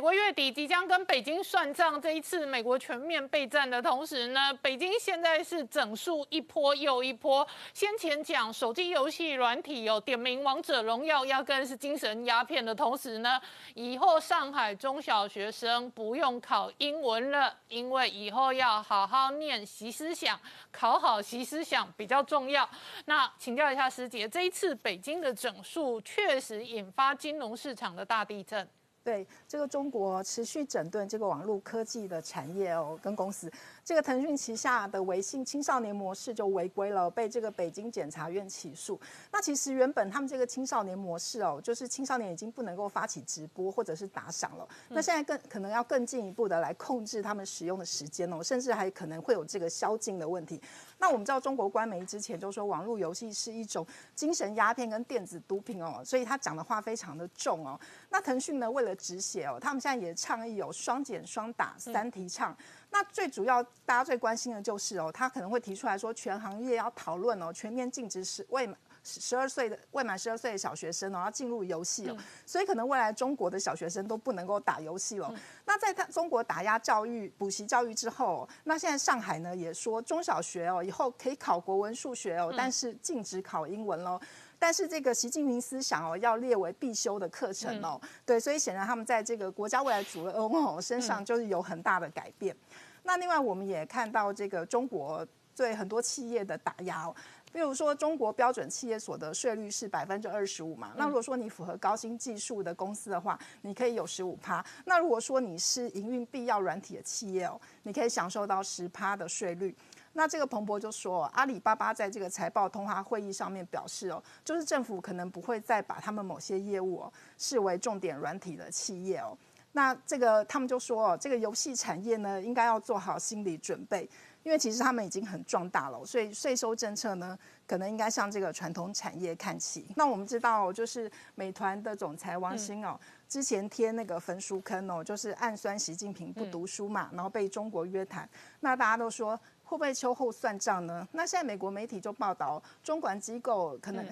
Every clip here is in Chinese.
美国月底即将跟北京算账，这一次美国全面备战的同时呢，北京现在是整数一波又一波。先前讲手机游戏软体有点名王者荣耀，压根是精神鸦片的同时呢，以后上海中小学生不用考英文了，因为以后要好好念习思想，考好习思想比较重要。那请教一下师姐，这一次北京的整数确实引发金融市场的大地震。对这个中国持续整顿这个网络科技的产业哦，跟公司，这个腾讯旗下的微信青少年模式就违规了，被这个北京检察院起诉。那其实原本他们这个青少年模式哦，就是青少年已经不能够发起直播或者是打赏了。那现在更可能要更进一步的来控制他们使用的时间哦，甚至还可能会有这个宵禁的问题。那我们知道中国官媒之前就说网络游戏是一种精神鸦片跟电子毒品哦，所以他讲的话非常的重哦。那腾讯呢，为了止血哦，他们现在也倡议有双减双打三提倡。那最主要大家最关心的就是哦，他可能会提出来说，全行业要讨论哦，全面禁止是未满。十二岁的未满十二岁的小学生哦，要进入游戏哦，所以可能未来中国的小学生都不能够打游戏了。那在他中国打压教育、补习教育之后，那现在上海呢也说中小学哦以后可以考国文、数学哦，但是禁止考英文喽。但是这个习近平思想哦要列为必修的课程哦，对，所以显然他们在这个国家未来主人翁哦身上就是有很大的改变。那另外我们也看到这个中国对很多企业的打压哦。比如说，中国标准企业所得税率是百分之二十五嘛？那如果说你符合高新技术的公司的话，你可以有十五趴。那如果说你是营运必要软体的企业哦，你可以享受到十趴的税率。那这个彭博就说，阿里巴巴在这个财报通话会议上面表示哦，就是政府可能不会再把他们某些业务哦视为重点软体的企业哦。那这个他们就说哦，这个游戏产业呢，应该要做好心理准备。因为其实他们已经很壮大了，所以税收政策呢，可能应该向这个传统产业看齐。那我们知道，就是美团的总裁王兴哦，之前贴那个焚书坑哦，就是暗酸习近平不读书嘛，然后被中国约谈。那大家都说会不会秋后算账呢？那现在美国媒体就报道，中管机构可能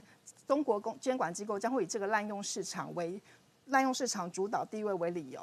中国公监管机构将会以这个滥用市场为滥用市场主导地位为理由。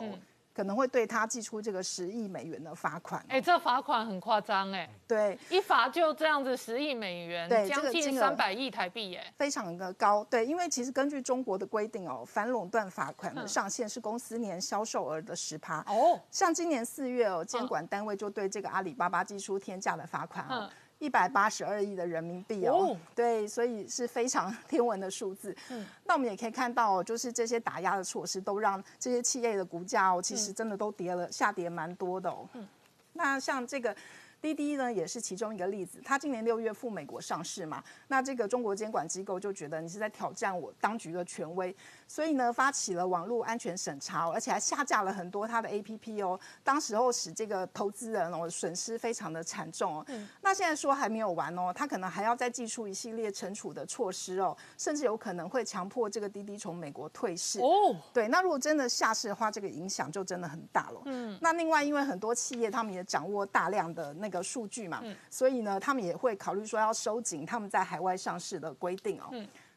可能会对他寄出这个十亿美元的罚款。哎，这罚款很夸张哎。对，一罚就这样子十亿美元，对，将近三百亿台币耶，非常的高。对，因为其实根据中国的规定哦，反垄断罚款的上限是公司年销售额的十趴。哦，像今年四月哦，监管单位就对这个阿里巴巴寄出天价的罚款哦。一百八十二亿的人民币哦，对，所以是非常 天文的数字。嗯，那我们也可以看到，就是这些打压的措施，都让这些企业的股价哦，其实真的都跌了，下跌蛮多的哦。嗯，那像这个。滴滴呢也是其中一个例子，它今年六月赴美国上市嘛，那这个中国监管机构就觉得你是在挑战我当局的权威，所以呢发起了网络安全审查，而且还下架了很多它的 APP 哦，当时候使这个投资人哦损失非常的惨重哦。那现在说还没有完哦，他可能还要再寄出一系列惩处的措施哦，甚至有可能会强迫这个滴滴从美国退市哦。对，那如果真的下市的话，这个影响就真的很大了。嗯，那另外因为很多企业他们也掌握大量的那个。的数据嘛，所以呢，他们也会考虑说要收紧他们在海外上市的规定哦。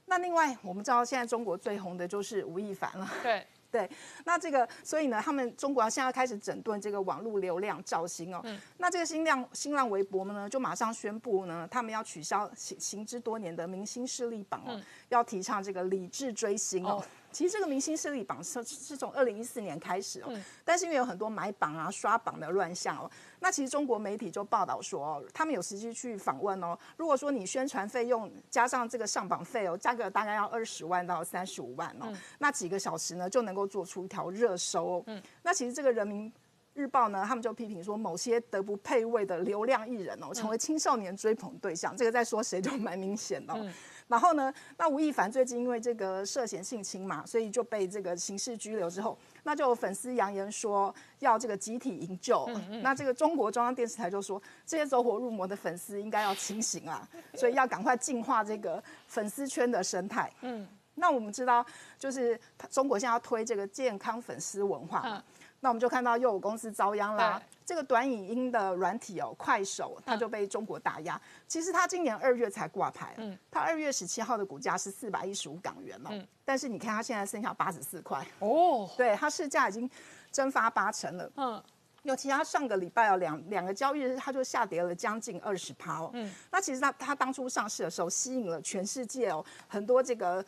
那另外，我们知道现在中国最红的就是吴亦凡了。对 对，那这个，所以呢，他们中国现在开始整顿这个网络流量造星哦。那这个新浪新浪微博呢，就马上宣布呢，他们要取消行行之多年的明星势力榜哦，要提倡这个理智追星哦。其实这个明星势力榜是是从二零一四年开始哦，但是因为有很多买榜啊、刷榜的乱象哦，那其实中国媒体就报道说，哦他们有实际去访问哦，如果说你宣传费用加上这个上榜费哦，价格大概要二十万到三十五万哦，那几个小时呢就能够做出一条热搜。嗯，那其实这个人民。日报呢，他们就批评说，某些德不配位的流量艺人哦，成为青少年追捧对象。这个在说谁就蛮明显的。然后呢，那吴亦凡最近因为这个涉嫌性侵嘛，所以就被这个刑事拘留之后，那就有粉丝扬言说要这个集体营救。那这个中国中央电视台就说，这些走火入魔的粉丝应该要清醒啊，所以要赶快净化这个粉丝圈的生态。嗯，那我们知道，就是中国现在要推这个健康粉丝文化。那我们就看到又有公司遭殃啦。这个短影音的软体哦，快手它就被中国打压。其实它今年二月才挂牌，嗯，它二月十七号的股价是四百一十五港元了，嗯，但是你看它现在剩下八十四块哦，对，它市价已经蒸发八成了。嗯。尤其它上个礼拜哦，两两个交易日它就下跌了将近二十趴哦。嗯。那其实它它当初上市的时候，吸引了全世界哦很多这个。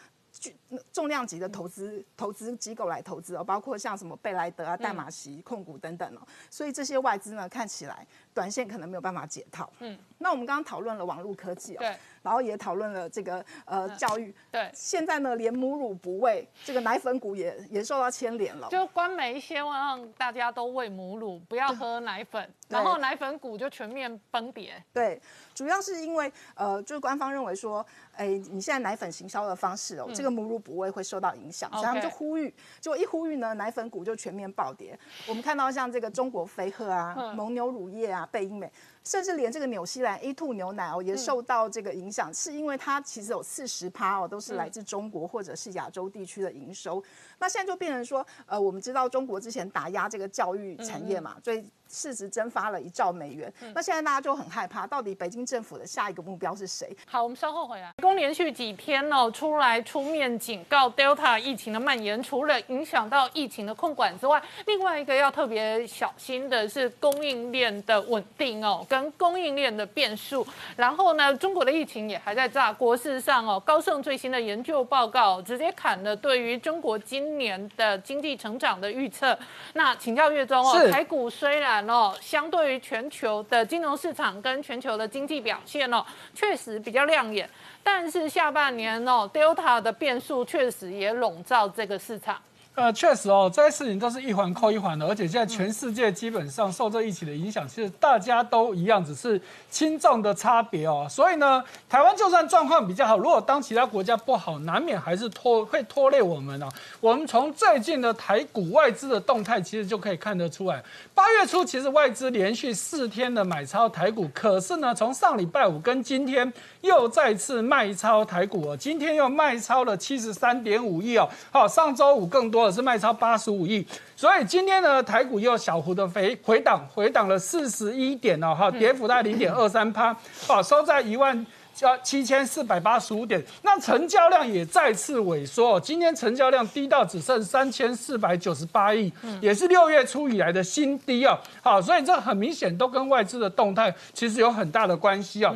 重量级的投资投资机构来投资哦，包括像什么贝莱德啊、戴马锡控股等等哦，所以这些外资呢看起来短线可能没有办法解套。嗯，那我们刚刚讨论了网络科技哦，对。然后也讨论了这个呃教育，对，现在呢连母乳不喂，这个奶粉股也也受到牵连了。就官媒希望大家都喂母乳，不要喝奶粉，然后奶粉股就全面崩跌。对，主要是因为呃，就是官方认为说，哎，你现在奶粉行销的方式哦，这个母乳补喂会受到影响，所以他们就呼吁，结果一呼吁呢，奶粉股就全面暴跌。我们看到像这个中国飞鹤啊、蒙牛乳业啊、贝因美。甚至连这个纽西兰 A two 牛奶哦，也受到这个影响，是因为它其实有四十趴哦，都是来自中国或者是亚洲地区的营收。那现在就变成说，呃，我们知道中国之前打压这个教育产业嘛，所以。市值蒸发了一兆美元，那现在大家就很害怕，到底北京政府的下一个目标是谁？好，我们稍后回来。公连续几天哦，出来出面警告 Delta 疫情的蔓延，除了影响到疫情的控管之外，另外一个要特别小心的是供应链的稳定哦，跟供应链的变数。然后呢，中国的疫情也还在炸锅。事实上哦，高盛最新的研究报告直接砍了对于中国今年的经济成长的预测。那请教月中哦，台股虽然哦，相对于全球的金融市场跟全球的经济表现哦，确实比较亮眼。但是下半年哦，Delta 的变数确实也笼罩这个市场。呃，确实哦，这些事情都是一环扣一环的，而且现在全世界基本上受这疫情的影响，其实大家都一样，只是轻重的差别哦。所以呢，台湾就算状况比较好，如果当其他国家不好，难免还是拖会拖累我们哦。我们从最近的台股外资的动态，其实就可以看得出来，八月初其实外资连续四天的买超台股，可是呢，从上礼拜五跟今天又再次卖超台股哦，今天又卖超了七十三点五亿哦。好，上周五更多。的是卖超八十五亿，所以今天呢，台股又小幅的回回档，回档了四十一点哦，哈，跌幅在零点二三趴，好，收在一万加七千四百八十五点。那成交量也再次萎缩，今天成交量低到只剩三千四百九十八亿，也是六月初以来的新低哦。好，所以这很明显都跟外资的动态其实有很大的关系哦。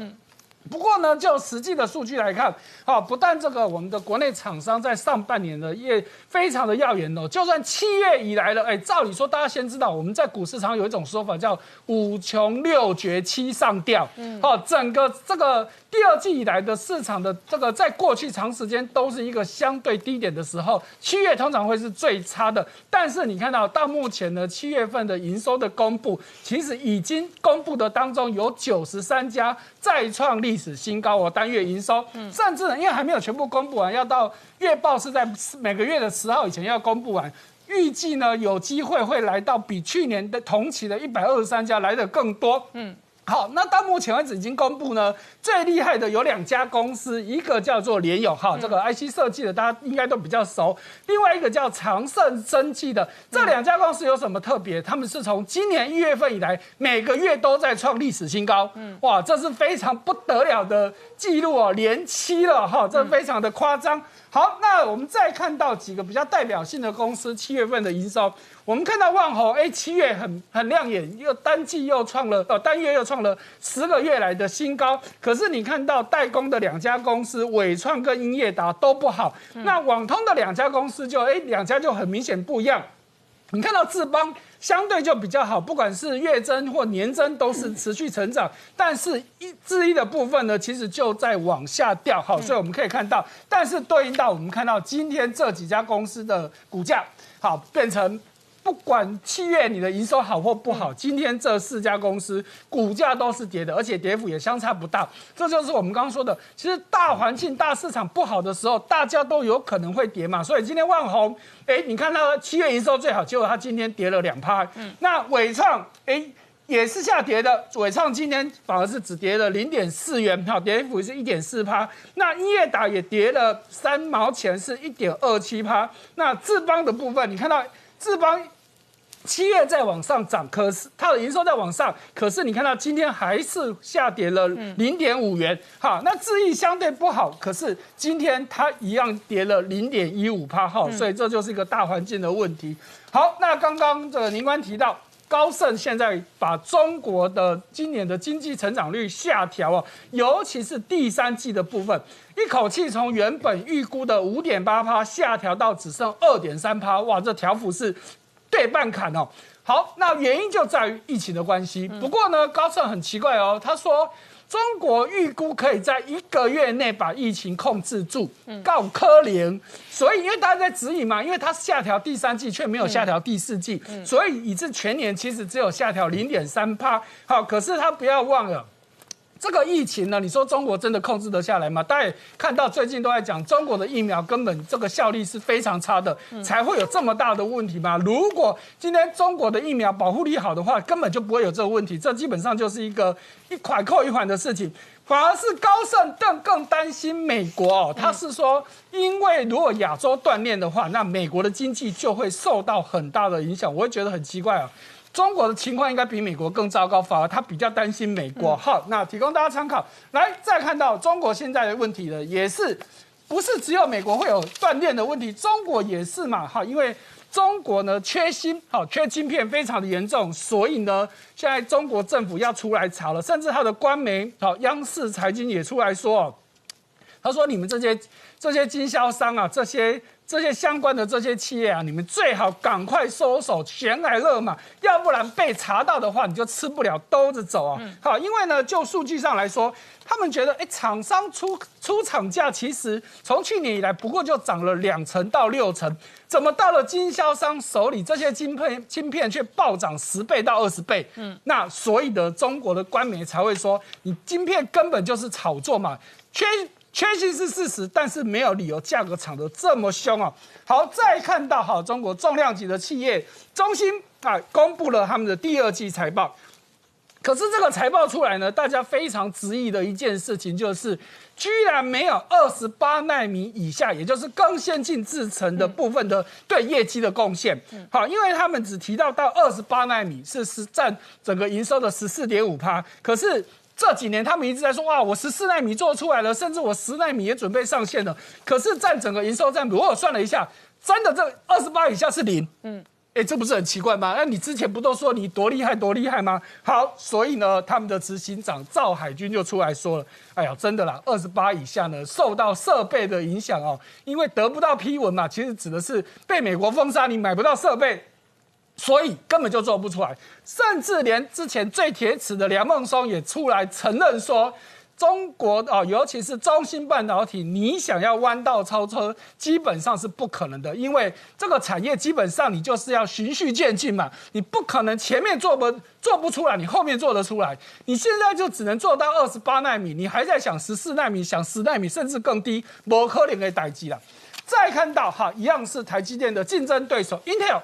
不过呢，就实际的数据来看，好，不但这个我们的国内厂商在上半年的业非常的耀眼哦，就算七月以来的，哎，照理说大家先知道，我们在股市常有一种说法叫五穷六绝七上吊，嗯，好，整个这个。第二季以来的市场的这个，在过去长时间都是一个相对低点的时候，七月通常会是最差的。但是你看到到目前呢，七月份的营收的公布，其实已经公布的当中有九十三家再创历历史新高我，单月营收，甚至呢，因为还没有全部公布完，要到月报是在每个月的十号以前要公布完，预计呢有机会会来到比去年的同期的一百二十三家来的更多，嗯。好，那到目前为止已经公布呢，最厉害的有两家公司，一个叫做联友，哈，这个 IC 设计的大家应该都比较熟；另外一个叫长盛生技的，这两家公司有什么特别？他们是从今年一月份以来，每个月都在创历史新高，嗯，哇，这是非常不得了的记录哦，连七了哈，这非常的夸张。好，那我们再看到几个比较代表性的公司七月份的营收。我们看到万豪，哎，七月很很亮眼，又单季又创了，呃，单月又创了十个月来的新高。可是你看到代工的两家公司，伟创跟英业达都不好。那网通的两家公司就，哎，两家就很明显不一样。你看到智邦相对就比较好，不管是月增或年增都是持续成长，但是一智一的部分呢，其实就在往下掉。好，所以我们可以看到，但是对应到我们看到今天这几家公司的股价，好变成。不管七月你的营收好或不好，今天这四家公司股价都是跌的，而且跌幅也相差不大。这就是我们刚刚说的，其实大环境、大市场不好的时候，大家都有可能会跌嘛。所以今天万宏，哎，你看到七月营收最好，结果它今天跌了两趴。嗯，那伟创，哎，也是下跌的，伟创今天反而是只跌了零点四元，好，跌幅是一点四趴。那英业达也跌了三毛钱，是一点二七趴。那智邦的部分，你看到智邦。七月在往上涨，可是它的营收在往上，可是你看到今天还是下跌了零点五元。好，那智易相对不好，可是今天它一样跌了零点一五帕哈，所以这就是一个大环境的问题。好，那刚刚这个宁官提到。高盛现在把中国的今年的经济成长率下调啊，尤其是第三季的部分，一口气从原本预估的五点八趴下调到只剩二点三趴，哇，这条幅是对半砍哦。好，那原因就在于疫情的关系。不过呢，高盛很奇怪哦，他说。中国预估可以在一个月内把疫情控制住，告科林。所以因为大家在指引嘛，因为它下调第三季却没有下调第四季，所以以致全年其实只有下调零点三趴。好，可是他不要忘了。这个疫情呢，你说中国真的控制得下来吗？大家看到最近都在讲，中国的疫苗根本这个效力是非常差的，才会有这么大的问题吗？如果今天中国的疫苗保护力好的话，根本就不会有这个问题。这基本上就是一个一款扣一款的事情，反而是高盛更更担心美国哦。他是说，因为如果亚洲断裂的话，那美国的经济就会受到很大的影响。我会觉得很奇怪啊。中国的情况应该比美国更糟糕，反而他比较担心美国。好，那提供大家参考。来，再看到中国现在的问题呢，也是不是只有美国会有断链的问题，中国也是嘛？哈，因为中国呢缺芯，好 缺晶片非常的严重，所以呢，现在中国政府要出来查了，甚至他的官媒好央视财经也出来说，他说你们这些这些经销商啊，这些。这些相关的这些企业啊，你们最好赶快收手，悬崖勒马，要不然被查到的话，你就吃不了兜着走啊！好，因为呢，就数据上来说，他们觉得，哎，厂商出出厂价其实从去年以来不过就涨了两成到六成，怎么到了经销商手里，这些晶片晶片却暴涨十倍到二十倍？嗯，那所以的中国的官媒才会说，你晶片根本就是炒作嘛，缺。缺芯是事实，但是没有理由价格涨得这么凶啊！好，再看到哈，中国重量级的企业中芯啊，公布了他们的第二季财报。可是这个财报出来呢，大家非常质疑的一件事情就是，居然没有二十八纳米以下，也就是更先进制程的部分的对业绩的贡献。好，因为他们只提到到二十八纳米是是占整个营收的十四点五趴，可是。这几年他们一直在说哇，我十四纳米做出来了，甚至我十纳米也准备上线了。可是占整个营收占比，我算了一下，真的这二十八以下是零。嗯，哎，这不是很奇怪吗？那你之前不都说你多厉害多厉害吗？好，所以呢，他们的执行长赵海军就出来说了，哎呀，真的啦，二十八以下呢，受到设备的影响哦，因为得不到批文嘛，其实指的是被美国封杀，你买不到设备。所以根本就做不出来，甚至连之前最铁齿的梁孟松也出来承认说，中国啊，尤其是中芯半导体，你想要弯道超车，基本上是不可能的，因为这个产业基本上你就是要循序渐进嘛，你不可能前面做不做不出来，你后面做得出来，你现在就只能做到二十八纳米，你还在想十四纳米，想十纳米，甚至更低，不可能的待机了。再看到哈，一样是台积电的竞争对手 Intel。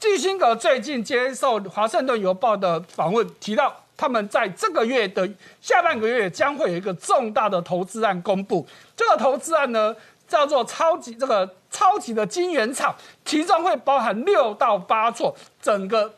基辛格最近接受《华盛顿邮报》的访问，提到他们在这个月的下半个月将会有一个重大的投资案公布。这个投资案呢，叫做超级这个超级的晶圆厂，其中会包含六到八座，整个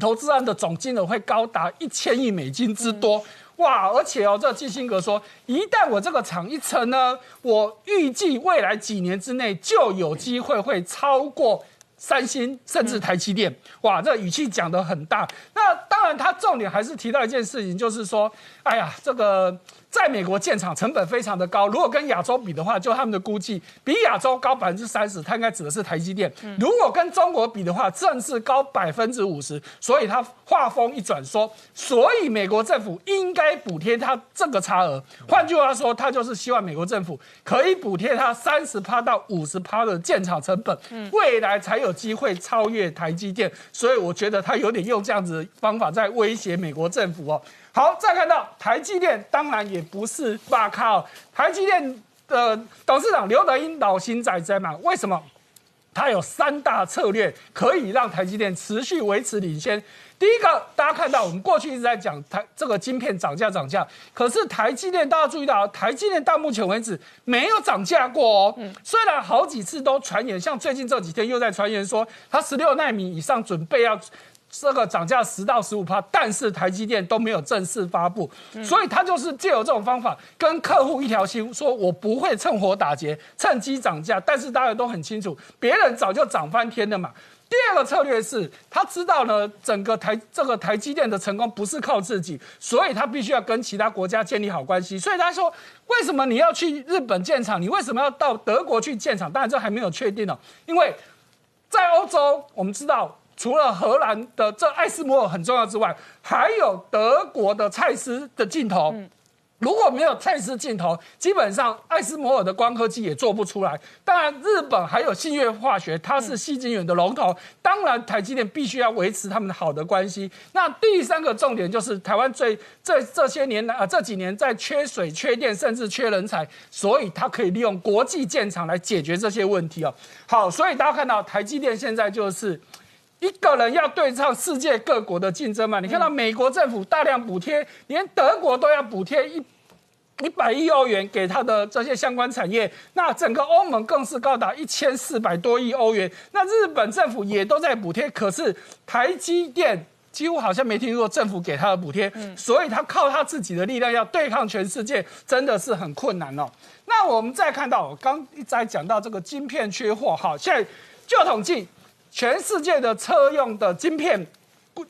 投资案的总金额会高达一千亿美金之多。哇！而且哦，这基辛格说，一旦我这个厂一成呢，我预计未来几年之内就有机会会超过。三星甚至台积电，哇，这语气讲得很大。那当然，他重点还是提到一件事情，就是说，哎呀，这个。在美国建厂成本非常的高，如果跟亚洲比的话，就他们的估计比亚洲高百分之三十，它应该指的是台积电。如果跟中国比的话，正是高百分之五十。所以他话锋一转说，所以美国政府应该补贴他这个差额。换句话说，他就是希望美国政府可以补贴他三十趴到五十趴的建厂成本，未来才有机会超越台积电。所以我觉得他有点用这样子方法在威胁美国政府哦。好，再看到台积电，当然也不是罢靠台积电的董事长刘德英老心仔在嘛？为什么？他有三大策略可以让台积电持续维持领先。第一个，大家看到我们过去一直在讲台这个晶片涨价涨价，可是台积电大家注意到，台积电到目前为止没有涨价过哦。虽然好几次都传言，像最近这几天又在传言说，它十六纳米以上准备要。这个涨价十到十五趴，但是台积电都没有正式发布，所以他就是借由这种方法跟客户一条心，说我不会趁火打劫，趁机涨价。但是大家都很清楚，别人早就涨翻天了嘛。第二个策略是他知道呢，整个台这个台积电的成功不是靠自己，所以他必须要跟其他国家建立好关系。所以他说，为什么你要去日本建厂？你为什么要到德国去建厂？当然这还没有确定哦，因为在欧洲，我们知道。除了荷兰的这艾斯摩尔很重要之外，还有德国的蔡司的镜头。如果没有蔡司镜头，基本上艾斯摩尔的光刻机也做不出来。当然，日本还有信越化学，它是细晶圆的龙头。当然，台积电必须要维持他们的好的关系。那第三个重点就是台湾最这这些年来啊这几年在缺水、缺电，甚至缺人才，所以它可以利用国际建厂来解决这些问题哦。好，所以大家看到台积电现在就是。一个人要对抗世界各国的竞争嘛？你看到美国政府大量补贴，连德国都要补贴一一百亿欧元给他的这些相关产业，那整个欧盟更是高达一千四百多亿欧元。那日本政府也都在补贴，可是台积电几乎好像没听说政府给他的补贴，所以他靠他自己的力量要对抗全世界，真的是很困难哦。那我们再看到，我刚一再讲到这个晶片缺货，好，现在就统计。全世界的车用的晶片，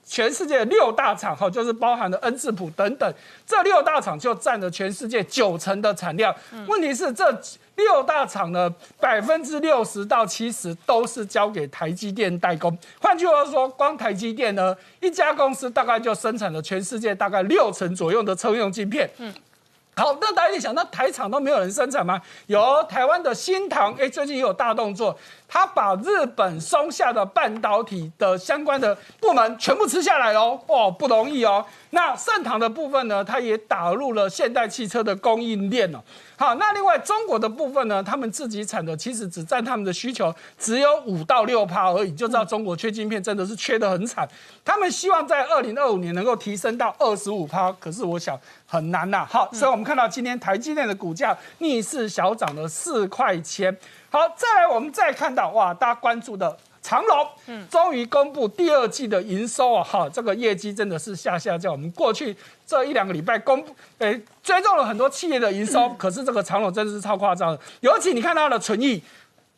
全世界六大厂哈，就是包含了恩智浦等等，这六大厂就占了全世界九成的产量。问题是这六大厂呢，百分之六十到七十都是交给台积电代工。换句话说，光台积电呢，一家公司大概就生产了全世界大概六成左右的车用晶片。嗯。好，那大家想，那台厂都没有人生产吗？有台湾的新唐，哎，最近也有大动作，他把日本松下的半导体的相关的部门全部吃下来喽，哦，不容易哦。那盛唐的部分呢，它也打入了现代汽车的供应链哦。好，那另外中国的部分呢，他们自己产的其实只占他们的需求只有五到六趴而已，就知道中国缺晶片真的是缺得很惨。他们希望在二零二五年能够提升到二十五趴，可是我想很难呐。好，所以我们看到今天台积电的股价逆势小涨了四块钱。好，再来我们再看到哇，大家关注的。长隆，嗯，终于公布第二季的营收啊，哈，这个业绩真的是下下降。我们过去这一两个礼拜公布，诶，追踪了很多企业的营收，可是这个长隆真的是超夸张的。尤其你看它的存益，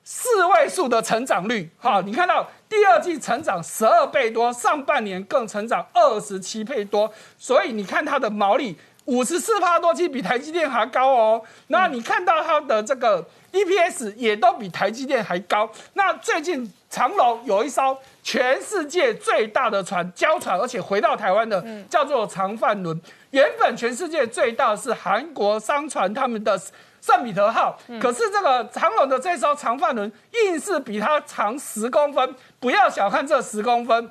四位数的成长率，哈，你看到第二季成长十二倍多，上半年更成长二十七倍多，所以你看它的毛利五十四帕多，其实比台积电还高哦。那你看到它的这个 EPS 也都比台积电还高。那最近。长隆有一艘全世界最大的船，交船而且回到台湾的，叫做长帆轮。原本全世界最大是韩国商船他们的圣彼得号，可是这个长隆的这艘长帆轮硬是比它长十公分。不要小看这十公分。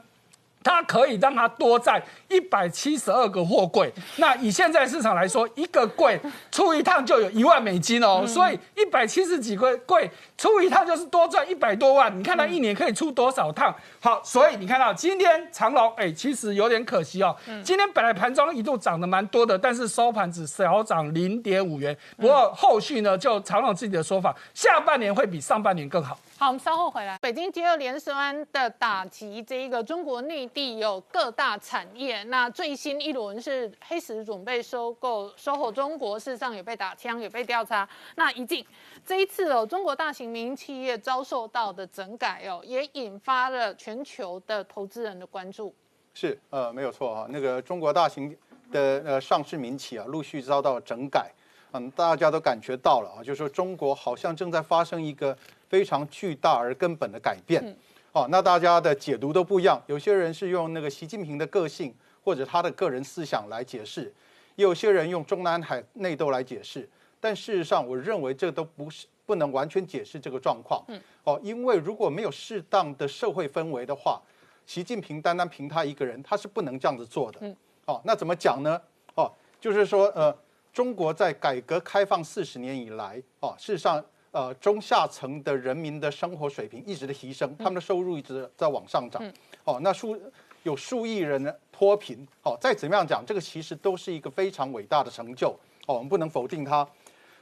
它可以让它多载一百七十二个货柜，那以现在市场来说，一个柜出一趟就有一万美金哦，所以一百七十几个柜出一趟就是多赚一百多万。你看它一年可以出多少趟？好，所以你看到今天长隆，哎，其实有点可惜哦。今天本来盘中一度涨得蛮多的，但是收盘只小涨零点五元。不过后续呢，就长隆自己的说法，下半年会比上半年更好。好，我们稍后回来。北京接二连三的打击，这一个中国内地有各大产业。那最新一轮是黑石准备收购收购中国，事实上也被打枪，也被调查。那一进这一次哦，中国大型民营企业遭受到的整改哦，也引发了全球的投资人的关注。是，呃，没有错啊。那个中国大型的呃上市民企啊，陆续遭到整改。嗯，大家都感觉到了啊，就是说中国好像正在发生一个。非常巨大而根本的改变，哦，那大家的解读都不一样。有些人是用那个习近平的个性或者他的个人思想来解释，有些人用中南海内斗来解释。但事实上，我认为这都不是不能完全解释这个状况。嗯哦，因为如果没有适当的社会氛围的话，习近平单单凭他一个人，他是不能这样子做的。嗯哦，那怎么讲呢？哦，就是说，呃，中国在改革开放四十年以来，哦，事实上。呃中下层的人民的生活水平一直的提升，他们的收入一直在往上涨。哦，那数有数亿人脱贫。哦，再怎么样讲，这个其实都是一个非常伟大的成就。哦，我们不能否定它。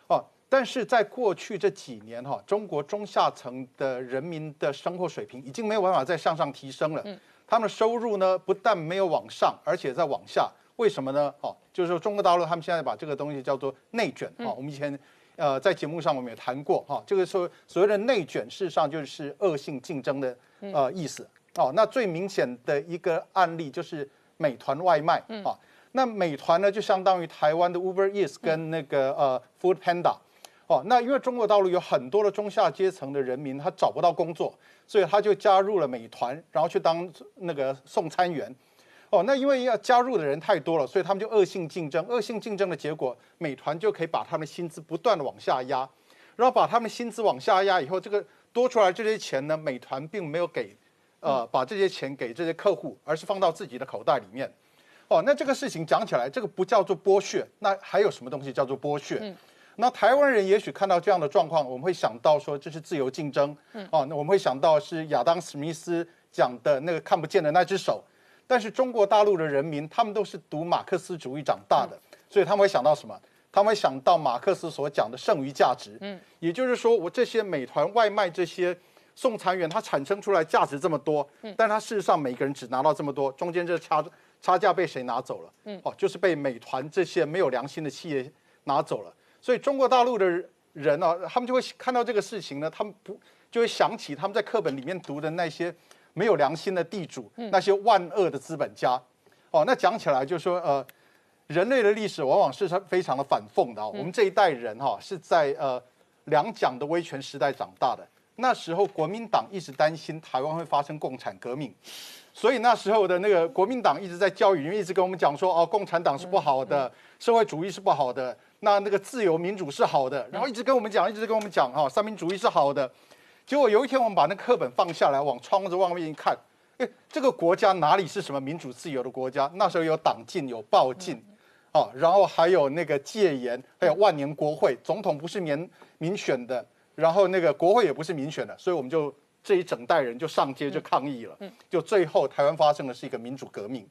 哦，但是在过去这几年哈，中国中下层的人民的生活水平已经没有办法再向上提升了。他们的收入呢，不但没有往上，而且在往下。为什么呢？哦，就是说中国大陆他们现在把这个东西叫做内卷。哦，我们以前呃在节目上我们也谈过哈，这个说所谓的内卷，事实上就是恶性竞争的呃意思。哦，那最明显的一个案例就是美团外卖。啊，那美团呢就相当于台湾的 Uber Eats 跟那个呃 Food Panda。哦，那因为中国大陆有很多的中下阶层的人民，他找不到工作，所以他就加入了美团，然后去当那个送餐员。哦，那因为要加入的人太多了，所以他们就恶性竞争。恶性竞争的结果，美团就可以把他们薪资不断的往下压，然后把他们薪资往下压以后，这个多出来这些钱呢，美团并没有给，呃，把这些钱给这些客户，而是放到自己的口袋里面。哦，那这个事情讲起来，这个不叫做剥削，那还有什么东西叫做剥削？那台湾人也许看到这样的状况，我们会想到说这是自由竞争。哦，那我们会想到是亚当·史密斯讲的那个看不见的那只手。但是中国大陆的人民，他们都是读马克思主义长大的，所以他们会想到什么？他们会想到马克思所讲的剩余价值。嗯，也就是说，我这些美团外卖这些送餐员，他产生出来价值这么多，嗯，但他事实上每个人只拿到这么多，中间这差差价被谁拿走了？嗯，哦，就是被美团这些没有良心的企业拿走了。所以中国大陆的人呢，他们就会看到这个事情呢，他们不就会想起他们在课本里面读的那些。没有良心的地主，那些万恶的资本家，哦，那讲起来就说，呃，人类的历史往往是非常的反讽的。我们这一代人哈，是在呃两蒋的威权时代长大的，那时候国民党一直担心台湾会发生共产革命，所以那时候的那个国民党一直在教育，因为一直跟我们讲说，哦，共产党是不好的，社会主义是不好的，那那个自由民主是好的，然后一直跟我们讲，一直跟我们讲，哈，三民主义是好的。结果有一天，我们把那课本放下来，往窗子外面一看，哎，这个国家哪里是什么民主自由的国家？那时候有党禁，有暴禁，哦，然后还有那个戒严，还有万年国会，总统不是民民选的，然后那个国会也不是民选的，所以我们就这一整代人就上街就抗议了，就最后台湾发生的是一个民主革命。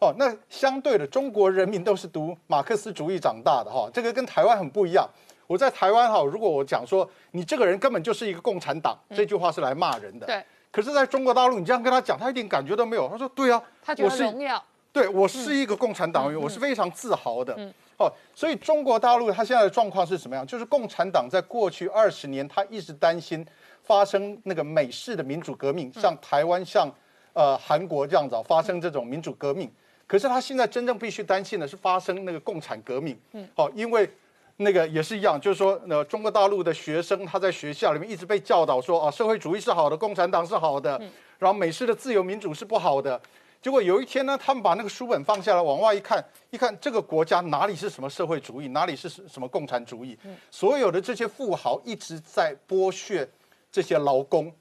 哦，那相对的，中国人民都是读马克思主义长大的哈，这个跟台湾很不一样。我在台湾哈，如果我讲说你这个人根本就是一个共产党，这句话是来骂人的。对。可是，在中国大陆，你这样跟他讲，他一点感觉都没有。他说：“对啊，他觉得荣耀。”对，我是一个共产党员，我是非常自豪的。哦，所以中国大陆他现在的状况是什么样？就是共产党在过去二十年，他一直担心发生那个美式的民主革命，像台湾、像呃韩国这样子发生这种民主革命。可是他现在真正必须担心的是发生那个共产革命。嗯。好，因为。那个也是一样，就是说，那中国大陆的学生他在学校里面一直被教导说啊，社会主义是好的，共产党是好的，然后美式的自由民主是不好的。结果有一天呢，他们把那个书本放下来，往外一看，一看这个国家哪里是什么社会主义，哪里是什么共产主义？所有的这些富豪一直在剥削这些劳工，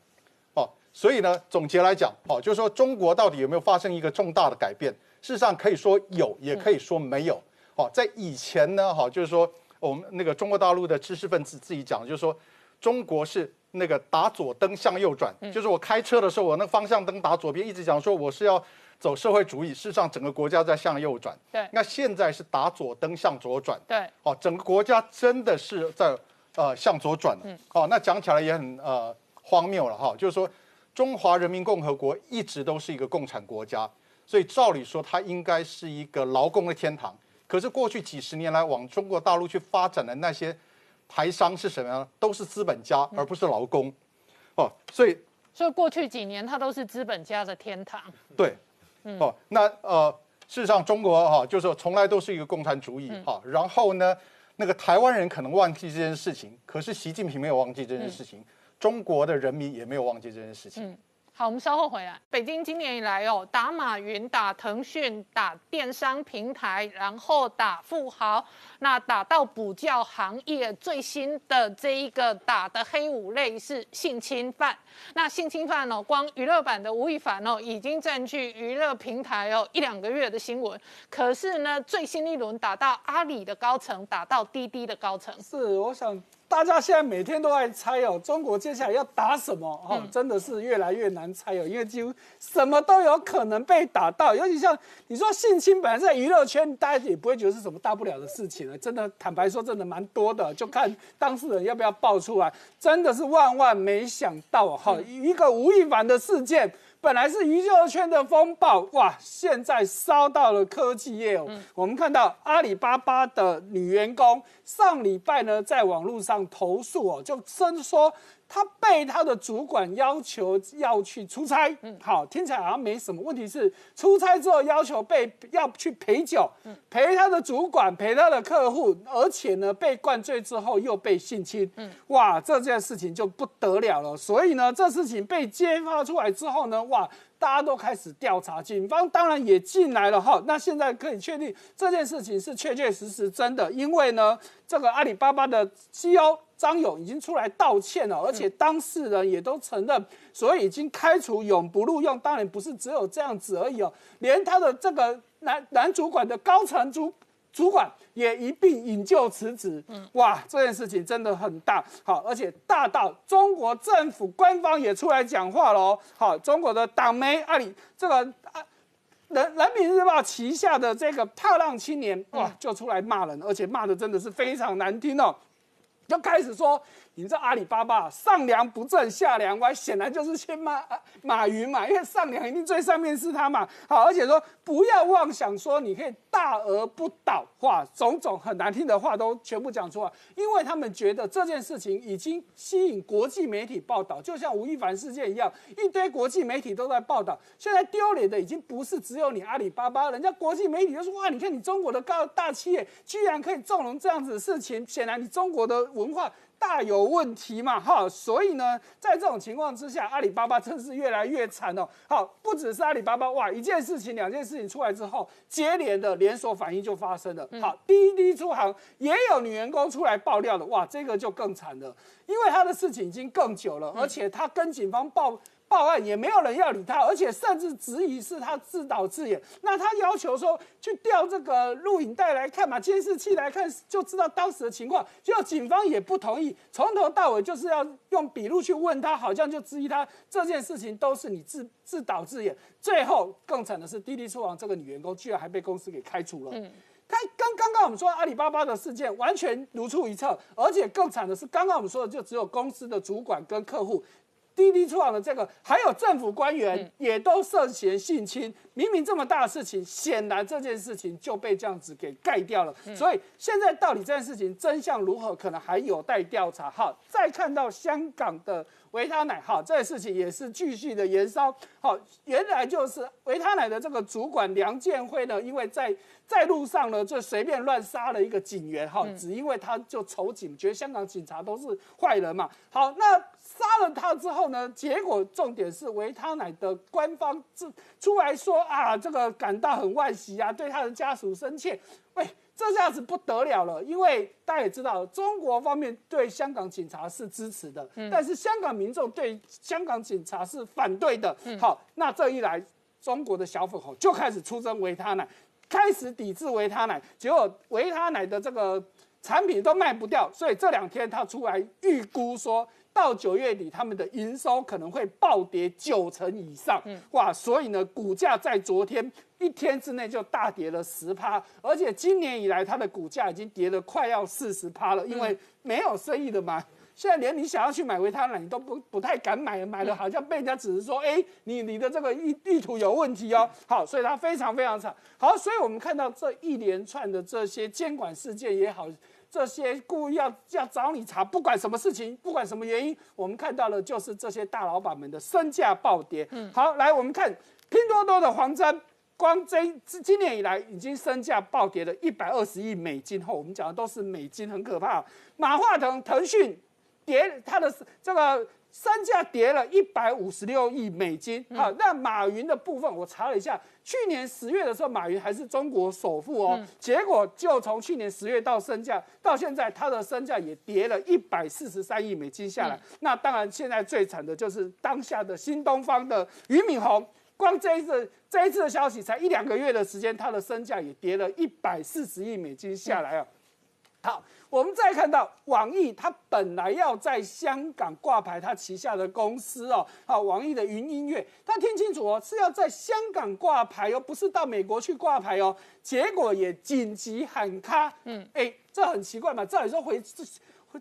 哦，所以呢，总结来讲，哦，就是说中国到底有没有发生一个重大的改变？事实上可以说有，也可以说没有。哦，在以前呢，哈，就是说。我们那个中国大陆的知识分子自己讲，就是说，中国是那个打左灯向右转，就是我开车的时候，我那方向灯打左边，一直讲说我是要走社会主义，事实上整个国家在向右转。对，那现在是打左灯向左转。对，哦，整个国家真的是在呃向左转了。嗯，哦，那讲起来也很呃荒谬了哈，就是说中华人民共和国一直都是一个共产国家，所以照理说它应该是一个劳工的天堂。可是过去几十年来，往中国大陆去发展的那些台商是什么呢？都是资本家，而不是劳工。哦，所以所以过去几年，它都是资本家的天堂。对，哦，那呃，事实上中国哈，就是从来都是一个共产主义哈。然后呢，那个台湾人可能忘记这件事情，可是习近平没有忘记这件事情，中国的人民也没有忘记这件事情。好，我们稍后回来。北京今年以来哦，打马云、打腾讯、打电商平台，然后打富豪，那打到补教行业，最新的这一个打的黑五类是性侵犯。那性侵犯哦，光娱乐版的吴亦凡哦，已经占据娱乐平台哦一两个月的新闻。可是呢，最新一轮打到阿里的高层，打到滴滴的高层。是，我想。大家现在每天都在猜哦，中国接下来要打什么？哦，真的是越来越难猜哦，因为几乎什么都有可能被打到。尤其像你说性侵，本来在娱乐圈大家也不会觉得是什么大不了的事情了。真的，坦白说，真的蛮多的，就看当事人要不要爆出来。真的是万万没想到哈，一个吴亦凡的事件。本来是娱乐圈的风暴，哇，现在烧到了科技业哦。我们看到阿里巴巴的女员工上礼拜呢，在网络上投诉哦，就声说。他被他的主管要求要去出差，嗯，好，听起来好像没什么。问题是出差之后要求被要去陪酒，陪他的主管，陪他的客户，而且呢被灌醉之后又被性侵，嗯，哇，这件事情就不得了了。所以呢，这事情被揭发出来之后呢，哇，大家都开始调查，警方当然也进来了哈。那现在可以确定这件事情是确确实实真的，因为呢，这个阿里巴巴的 CEO。张勇已经出来道歉了，而且当事人也都承认，所以已经开除永不录用。当然不是只有这样子而已哦，连他的这个男男主管的高层主主管也一并引咎辞职。嗯，哇，这件事情真的很大，好，而且大到中国政府官方也出来讲话了哦。好，中国的党媒阿里这个啊人人民日报旗下的这个漂亮青年哇，就出来骂人，而且骂的真的是非常难听哦。就开始说。你知道阿里巴巴上梁不正下梁歪，显然就是先骂马云嘛，因为上梁一定最上面是他嘛。好，而且说不要妄想说你可以大而不倒，话种种很难听的话都全部讲出来，因为他们觉得这件事情已经吸引国际媒体报道，就像吴亦凡事件一样，一堆国际媒体都在报道。现在丢脸的已经不是只有你阿里巴巴，人家国际媒体就说哇，你看你中国的高大企业居然可以纵容这样子的事情，显然你中国的文化。大有问题嘛，哈，所以呢，在这种情况之下，阿里巴巴真是越来越惨哦。好，不只是阿里巴巴，哇，一件事情、两件事情出来之后，接连的连锁反应就发生了。好，滴滴出行也有女员工出来爆料了，哇，这个就更惨了，因为他的事情已经更久了，而且他跟警方报。报案也没有人要理他，而且甚至质疑是他自导自演。那他要求说去调这个录影带来看嘛，监视器来看，就知道当时的情况。结果警方也不同意，从头到尾就是要用笔录去问他，好像就质疑他这件事情都是你自自导自演。最后更惨的是，滴滴出行这个女员工居然还被公司给开除了。嗯，他刚刚刚我们说阿里巴巴的事件完全如出一辙，而且更惨的是，刚刚我们说的就只有公司的主管跟客户。滴滴出行的这个，还有政府官员也都涉嫌性侵，明明这么大的事情，显然这件事情就被这样子给盖掉了。所以现在到底这件事情真相如何，可能还有待调查。好，再看到香港的维他奶，好，这个事情也是继续的延烧。好，原来就是维他奶的这个主管梁建辉呢，因为在在路上呢，就随便乱杀了一个警员，哈，只因为他就仇警，觉得香港警察都是坏人嘛。好，那。杀了他之后呢？结果重点是维他奶的官方自出来说啊，这个感到很惋惜啊，对他的家属深切。喂，这下子不得了了，因为大家也知道，中国方面对香港警察是支持的，但是香港民众对香港警察是反对的。好，那这一来，中国的小粉红就开始出征维他奶，开始抵制维他奶，结果维他奶的这个产品都卖不掉，所以这两天他出来预估说。到九月底，他们的营收可能会暴跌九成以上，哇！所以呢，股价在昨天一天之内就大跌了十趴，而且今年以来它的股价已经跌了快要四十趴了，因为没有生意的嘛。现在连你想要去买维他奶，你都不不太敢买，买了好像被人家只是说，哎，你你的这个意意图有问题哦。好，所以它非常非常惨。好，所以我们看到这一连串的这些监管事件也好。这些故意要要找你查，不管什么事情，不管什么原因，我们看到的就是这些大老板们的身价暴跌。嗯，好，来我们看拼多多的黄峥，光这今年以来已经身价暴跌了一百二十亿美金后，我们讲的都是美金，很可怕。马化腾腾讯跌，它的这个。身价跌了一百五十六亿美金。好，那马云的部分我查了一下，去年十月的时候，马云还是中国首富哦。结果就从去年十月到身价到现在，他的身价也跌了一百四十三亿美金下来。那当然，现在最惨的就是当下的新东方的俞敏洪，光这一次这一次的消息，才一两个月的时间，他的身价也跌了一百四十亿美金下来啊。好，我们再看到网易，它本来要在香港挂牌它旗下的公司哦，好，网易的云音乐，它听清楚哦，是要在香港挂牌哦，不是到美国去挂牌哦，结果也紧急喊卡，嗯，哎，这很奇怪嘛，照理说回。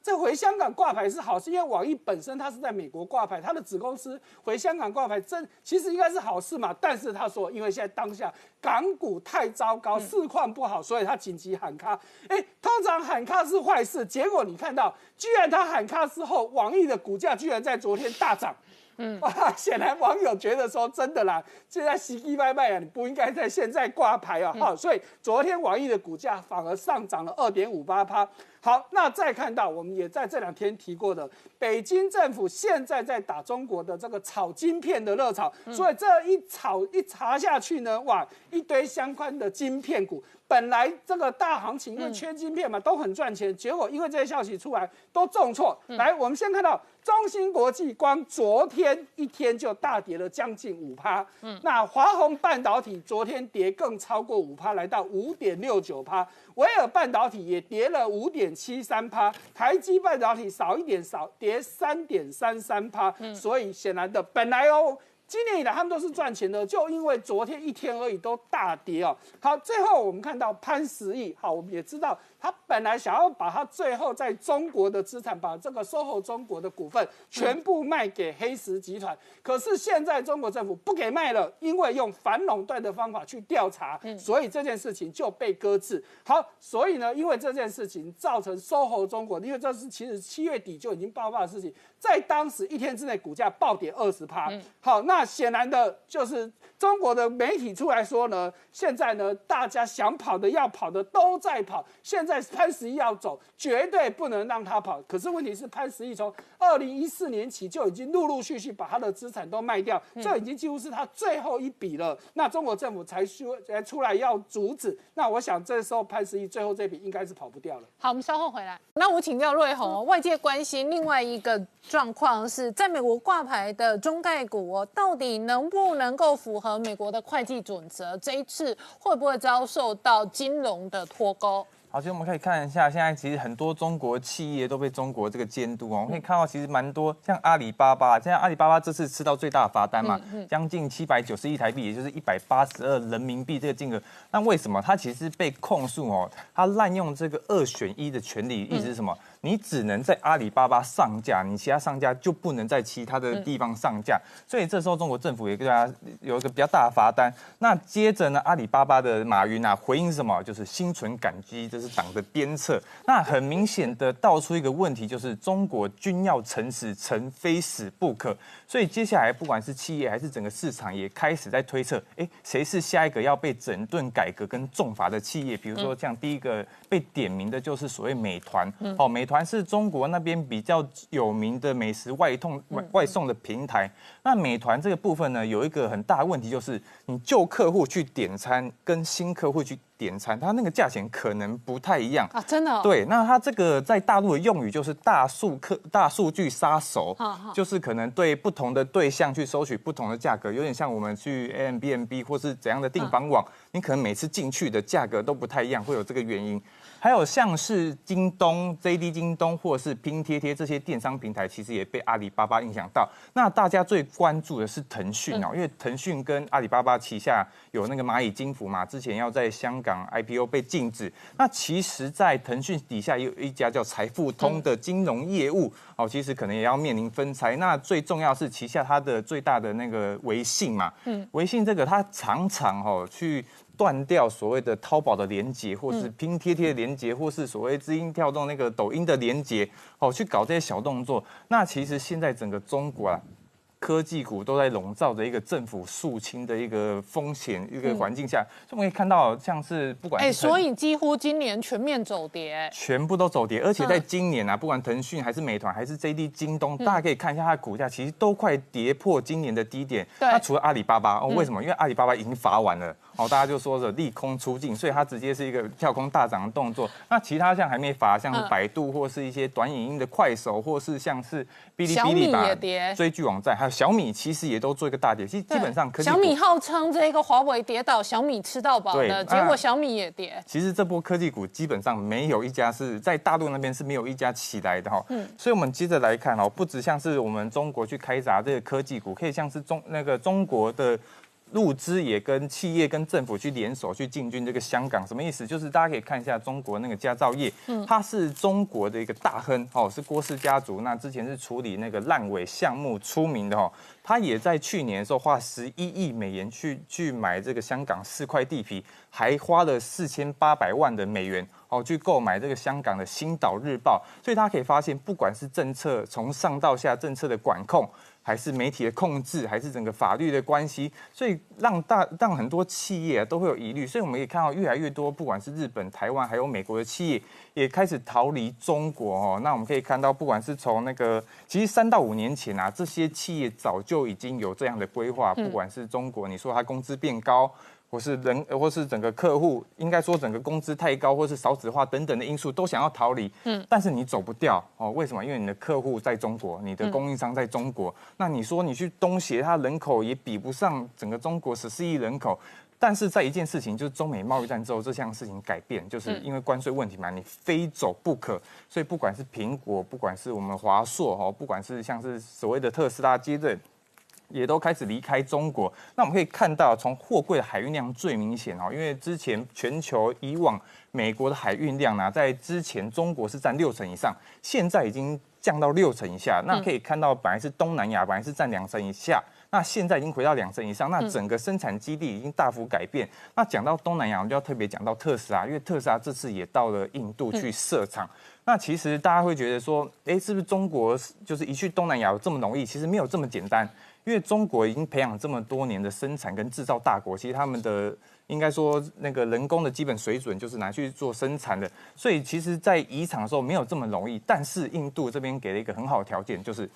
这回香港挂牌是好事，因为网易本身它是在美国挂牌，它的子公司回香港挂牌，真其实应该是好事嘛。但是他说，因为现在当下港股太糟糕，市况不好，所以他紧急喊卡。哎，通常喊卡是坏事，结果你看到，居然他喊卡之后，网易的股价居然在昨天大涨。嗯，哇，显然网友觉得说真的啦，现在洗洗卖卖啊，你不应该在现在挂牌啊，哈，所以昨天网易的股价反而上涨了二点五八趴。好，那再看到我们也在这两天提过的，北京政府现在在打中国的这个炒晶片的热潮，所以这一炒一查下去呢，哇，一堆相关的晶片股，本来这个大行情因为缺晶片嘛，都很赚钱，结果因为这些消息出来都重挫。来，我们先看到。中芯国际光昨天一天就大跌了将近五趴，嗯，那华虹半导体昨天跌更超过五趴，来到五点六九趴，维尔半导体也跌了五点七三趴，台积半导体少一点少跌三点三三趴，所以显然的本来哦。今年以来，他们都是赚钱的，就因为昨天一天而已都大跌哦。好，最后我们看到潘石屹，好，我们也知道他本来想要把他最后在中国的资产，把这个 SOHO 中国的股份全部卖给黑石集团，可是现在中国政府不给卖了，因为用反垄断的方法去调查，所以这件事情就被搁置。好，所以呢，因为这件事情造成 SOHO 中国，因为这是其实七月底就已经爆发的事情。在当时一天之内，股价暴跌二十趴。好，那显然的就是中国的媒体出来说呢，现在呢，大家想跑的、要跑的都在跑。现在潘石屹要走，绝对不能让他跑。可是问题是，潘石屹从二零一四年起就已经陆陆续续把他的资产都卖掉，这已经几乎是他最后一笔了。那中国政府才说才出来要阻止。那我想这时候潘石屹最后这笔应该是跑不掉了。好，我们稍后回来。那我请教瑞红，外界关心另外一个。状况是在美国挂牌的中概股哦，到底能不能够符合美国的会计准则？这一次会不会遭受到金融的脱钩？好，其实我们可以看一下，现在其实很多中国企业都被中国这个监督哦。我们可以看到，其实蛮多像阿里巴巴，现在阿里巴巴这次吃到最大的罚单嘛，将近七百九十亿台币，也就是一百八十二人民币这个金额。那为什么它其实被控诉哦？它滥用这个二选一的权利，意思是什么？你只能在阿里巴巴上架，你其他商家就不能在其他的地方上架。所以这时候中国政府也给大家有一个比较大的罚单。那接着呢，阿里巴巴的马云啊回应什么？就是心存感激，这是党的鞭策。那很明显的道出一个问题，就是中国君要臣死，臣非死不可。所以接下来不管是企业还是整个市场，也开始在推测，哎，谁是下一个要被整顿改革跟重罚的企业？比如说像第一个被点名的就是所谓美团，哦，美。团是中国那边比较有名的美食外通外外送的平台。那美团这个部分呢，有一个很大的问题，就是你旧客户去点餐跟新客户去点餐，它那个价钱可能不太一样啊，真的。对，那它这个在大陆的用语就是大数客大数据杀手，就是可能对不同的对象去收取不同的价格，有点像我们去 A M B N B 或是怎样的订房网，你可能每次进去的价格都不太一样，会有这个原因。还有像是京东、JD 京东或是拼贴贴这些电商平台，其实也被阿里巴巴影响到。那大家最关注的是腾讯哦，因为腾讯跟阿里巴巴旗下有那个蚂蚁金服嘛，之前要在香港 IPO 被禁止。那其实，在腾讯底下有一家叫财富通的金融业务哦，其实可能也要面临分拆。那最重要是旗下它的最大的那个微信嘛，嗯，微信这个它常常哦去。断掉所谓的淘宝的连接，或是拼贴贴的连接，或是所谓知音跳动那个抖音的连接，哦，去搞这些小动作。那其实现在整个中国啊。科技股都在笼罩着一个政府肃清的一个风险一个环境下，所以我们可以看到，像是不管哎，所以几乎今年全面走跌，全部都走跌，而且在今年啊，不管腾讯还是美团还是 JD 京东，大家可以看一下它的股价，其实都快跌破今年的低点。那除了阿里巴巴哦，为什么？因为阿里巴巴已经罚完了哦，大家就说着利空出尽，所以它直接是一个跳空大涨的动作。那其他像还没罚，像是百度或是一些短影音的快手，或是像是哔哩哔哩吧追剧网站，还有。小米其实也都做一个大跌，其实基本上科技小米号称这个华为跌倒，小米吃到饱的，结果小米也跌。其实这波科技股基本上没有一家是在大陆那边是没有一家起来的哈。嗯，所以我们接着来看哦，不止像是我们中国去开闸这个科技股，可以像是中那个中国的。入资也跟企业跟政府去联手去进军这个香港，什么意思？就是大家可以看一下中国那个佳兆业，嗯，它是中国的一个大亨哦，是郭氏家族。那之前是处理那个烂尾项目出名的哦，他也在去年的时候花十一亿美元去去买这个香港四块地皮，还花了四千八百万的美元哦去购买这个香港的《星岛日报》。所以大家可以发现，不管是政策从上到下政策的管控。还是媒体的控制，还是整个法律的关系，所以让大让很多企业都会有疑虑。所以我们可以看到越来越多，不管是日本、台湾，还有美国的企业，也开始逃离中国哦。那我们可以看到，不管是从那个其实三到五年前啊，这些企业早就已经有这样的规划。不管是中国，你说它工资变高。或是人，或是整个客户，应该说整个工资太高，或是少子化等等的因素，都想要逃离。嗯，但是你走不掉哦。为什么？因为你的客户在中国，你的供应商在中国。那你说你去东协，它人口也比不上整个中国十四亿人口。但是在一件事情，就是中美贸易战之后，这项事情改变，就是因为关税问题嘛，你非走不可。所以不管是苹果，不管是我们华硕哦，不管是像是所谓的特斯拉接着。也都开始离开中国。那我们可以看到，从货柜的海运量最明显哦，因为之前全球以往美国的海运量呢，在之前中国是占六成以上，现在已经降到六成以下。那可以看到，本来是东南亚，本来是占两成以下，那现在已经回到两成以上。那整个生产基地已经大幅改变。那讲到东南亚，我们就要特别讲到特斯拉，因为特斯拉这次也到了印度去设厂。那其实大家会觉得说，哎，是不是中国就是一去东南亚有这么容易？其实没有这么简单。因为中国已经培养这么多年的生产跟制造大国，其实他们的应该说那个人工的基本水准就是拿去做生产的，所以其实，在移厂的时候没有这么容易。但是印度这边给了一个很好的条件，就是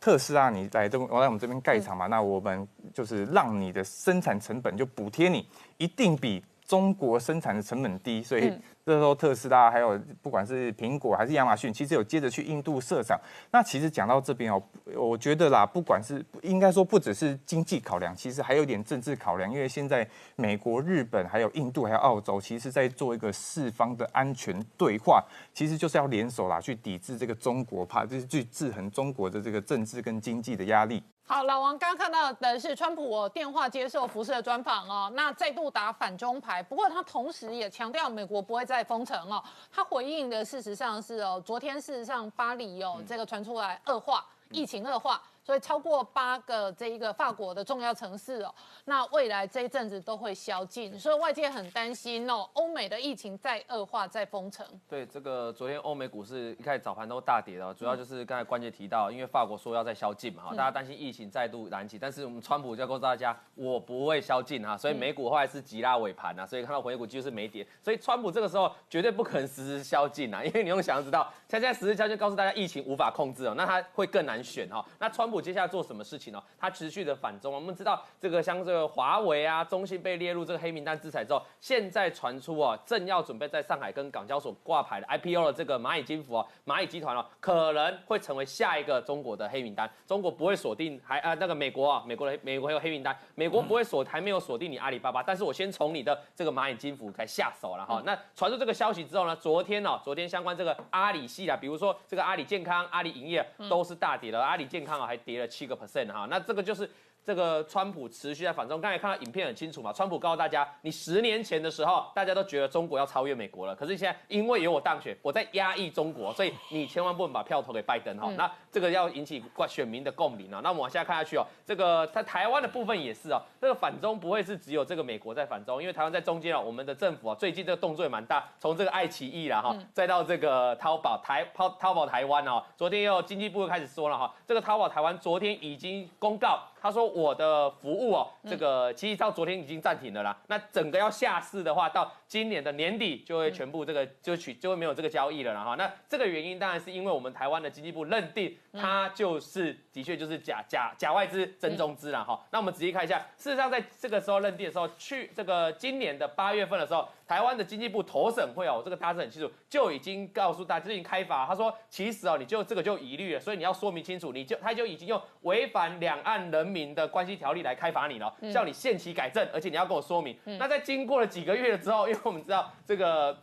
特斯拉你来这我来我们这边盖厂嘛，那我们就是让你的生产成本就补贴你，一定比中国生产的成本低，所以。这时候特斯拉还有不管是苹果还是亚马逊，其实有接着去印度设厂。那其实讲到这边哦，我觉得啦，不管是应该说不只是经济考量，其实还有点政治考量。因为现在美国、日本还有印度还有澳洲，其实在做一个四方的安全对话，其实就是要联手啦，去抵制这个中国，怕就是去制衡中国的这个政治跟经济的压力。好，老王刚刚看到的是川普电话接受辐射专访哦，那再度打反中牌，不过他同时也强调美国不会再封城哦。他回应的事实上是哦，昨天事实上巴黎哦这个传出来恶化，疫情恶化。所以超过八个这一个法国的重要城市哦，那未来这一阵子都会宵禁，所以外界很担心哦，欧美的疫情再恶化再封城。对，这个昨天欧美股市一开始早盘都大跌了，主要就是刚才关杰提到，因为法国说要再宵禁嘛，哈，大家担心疫情再度燃起，但是我们川普就要告诉大家，我不会宵禁哈，所以美股后来是急拉尾盘啊，所以看到回股就是没跌，所以川普这个时候绝对不可能实施宵禁啊，因为你用想要知道，现在实施宵禁告诉大家疫情无法控制哦，那他会更难选哈，那川普。接下来做什么事情呢？它持续的反中。我们知道这个像这个华为啊、中兴被列入这个黑名单制裁之后，现在传出哦，正要准备在上海跟港交所挂牌的 IPO 的这个蚂蚁金服哦，蚂蚁集团哦，可能会成为下一个中国的黑名单。中国不会锁定还啊那个美国啊，美国的美国还有黑名单，美国不会锁还没有锁定你阿里巴巴，但是我先从你的这个蚂蚁金服开下手了哈。那传出这个消息之后呢，昨天哦，昨天相关这个阿里系啊，比如说这个阿里健康、阿里营业都是大跌的，阿里健康啊还。跌了七个 percent 哈，那这个就是。这个川普持续在反中，刚才看到影片很清楚嘛。川普告诉大家，你十年前的时候，大家都觉得中国要超越美国了，可是现在因为有我当选，我在压抑中国，所以你千万不能把票投给拜登哈。那这个要引起选民的共鸣啊。那我们往下看下去哦，这个在台湾的部分也是哦，这个反中不会是只有这个美国在反中，因为台湾在中间哦，我们的政府啊最近这个动作也蛮大，从这个爱奇艺啦哈，再到这个淘宝台淘淘宝台湾哦，昨天又经济部又开始说了哈，这个淘宝台湾昨天已经公告。他说我的服务哦，这个其实到昨天已经暂停了啦。那整个要下市的话，到今年的年底就会全部这个就取就会没有这个交易了啦哈。那这个原因当然是因为我们台湾的经济部认定它就是的确就是假假假外资真中资了哈。那我们仔细看一下，事实上在这个时候认定的时候，去这个今年的八月份的时候，台湾的经济部投审会哦，这个大致很清楚，就已经告诉大家，就已经开罚。他说，其实哦，你就这个就疑虑了，所以你要说明清楚，你就他就已经用违反两岸人民的关系条例来开罚你了，叫你限期改正，而且你要跟我说明。那在经过了几个月了之后，因为我们知道这个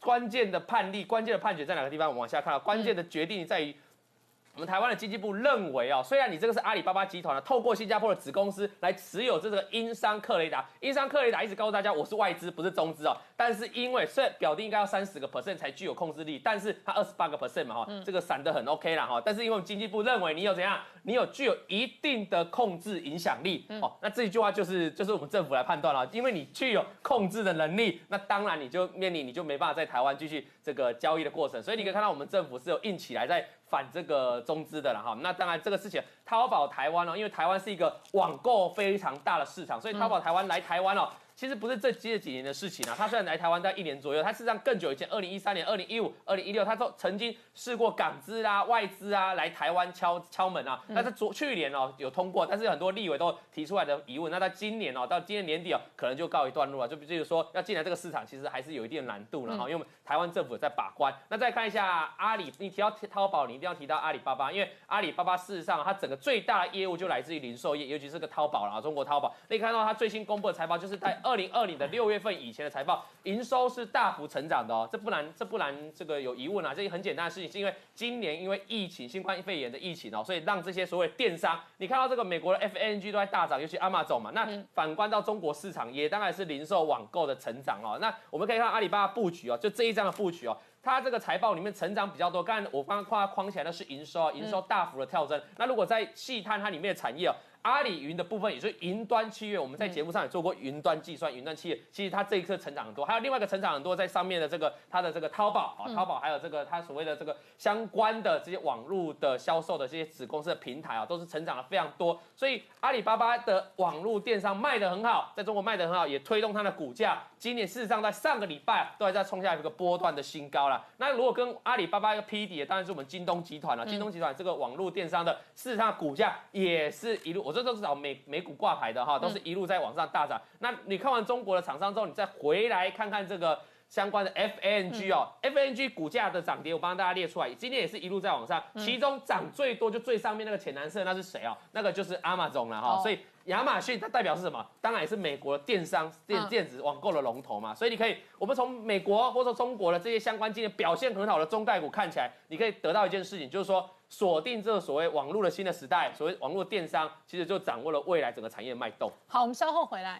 关键的判例、关键的判决在哪个地方？我们往下看，关键的决定在于。我们台湾的经济部认为啊，虽然你这个是阿里巴巴集团呢，透过新加坡的子公司来持有这个英商克雷达，英商克雷达一直告诉大家我是外资，不是中资哦。但是因为虽然表定应该要三十个 percent 才具有控制力，但是它二十八个 percent 嘛哈，这个散得很 OK 啦哈。但是因为我们经济部认为你有怎样，你有具有一定的控制影响力哦，那这一句话就是就是我们政府来判断了，因为你具有控制的能力，那当然你就面临你就没办法在台湾继续这个交易的过程。所以你可以看到我们政府是有硬起来在。反这个中资的了哈，那当然这个事情，淘宝台湾哦，因为台湾是一个网购非常大的市场，所以淘宝台湾来台湾哦。其实不是这接几年的事情啊，他虽然来台湾待一年左右，他事实上更久以前，二零一三年、二零一五、二零一六，他都曾经试过港资啊、外资啊来台湾敲敲门啊。但是昨去年哦有通过，但是很多立委都提出来的疑问。那在今年哦，到今年年底哦，可能就告一段落了。就比如说要进来这个市场，其实还是有一定难度了哈，因为台湾政府在把关。那再看一下阿里，你提到淘宝，你一定要提到阿里巴巴，因为阿里巴巴事实上它整个最大的业务就来自于零售业，尤其是个淘宝啦，中国淘宝。可以看到它最新公布的财报，就是在二零二零的六。月份以前的财报，营收是大幅成长的哦，这不难，这不难，这个有疑问啊？这个很简单的事情，是因为今年因为疫情，新冠肺炎的疫情哦，所以让这些所谓电商，你看到这个美国的 F N G 都在大涨，尤其阿玛总嘛，那反观到中国市场，也当然是零售网购的成长哦。那我们可以看阿里巴巴布局哦，就这一张的布局哦，它这个财报里面成长比较多。刚才我刚刚框框起来的是营收，营收大幅的跳增。那如果在细探它里面的产业哦。阿里云的部分也是云端企业，我们在节目上也做过云端计算、云端企业，其实它这一次成长很多。还有另外一个成长很多，在上面的这个它的这个淘宝啊，淘宝还有这个它所谓的这个相关的这些网络的销售的这些子公司的平台啊，都是成长了非常多。所以阿里巴巴的网络电商卖得很好，在中国卖得很好，也推动它的股价。今年事实上在上个礼拜都还在冲下一个波段的新高了。那如果跟阿里巴巴一个 P 底，当然是我们京东集团了。京东集团这个网络电商的，事实上股价也是一路。我这都是找美美股挂牌的哈，都是一路在往上大涨。那你看完中国的厂商之后，你再回来看看这个相关的 F N G 哦，F N G 股价的涨跌，我帮大家列出来，今天也是一路在往上。其中涨最多就最上面那个浅蓝色，那是谁哦？那个就是 Amazon 了哈。所以亚马逊它代表是什么？当然也是美国电商电电子网购的龙头嘛。所以你可以，我们从美国或者说中国的这些相关今年表现很好的中概股看起来，你可以得到一件事情，就是说。锁定这个所谓网络的新的时代，所谓网络电商，其实就掌握了未来整个产业脉动。好，我们稍后回来。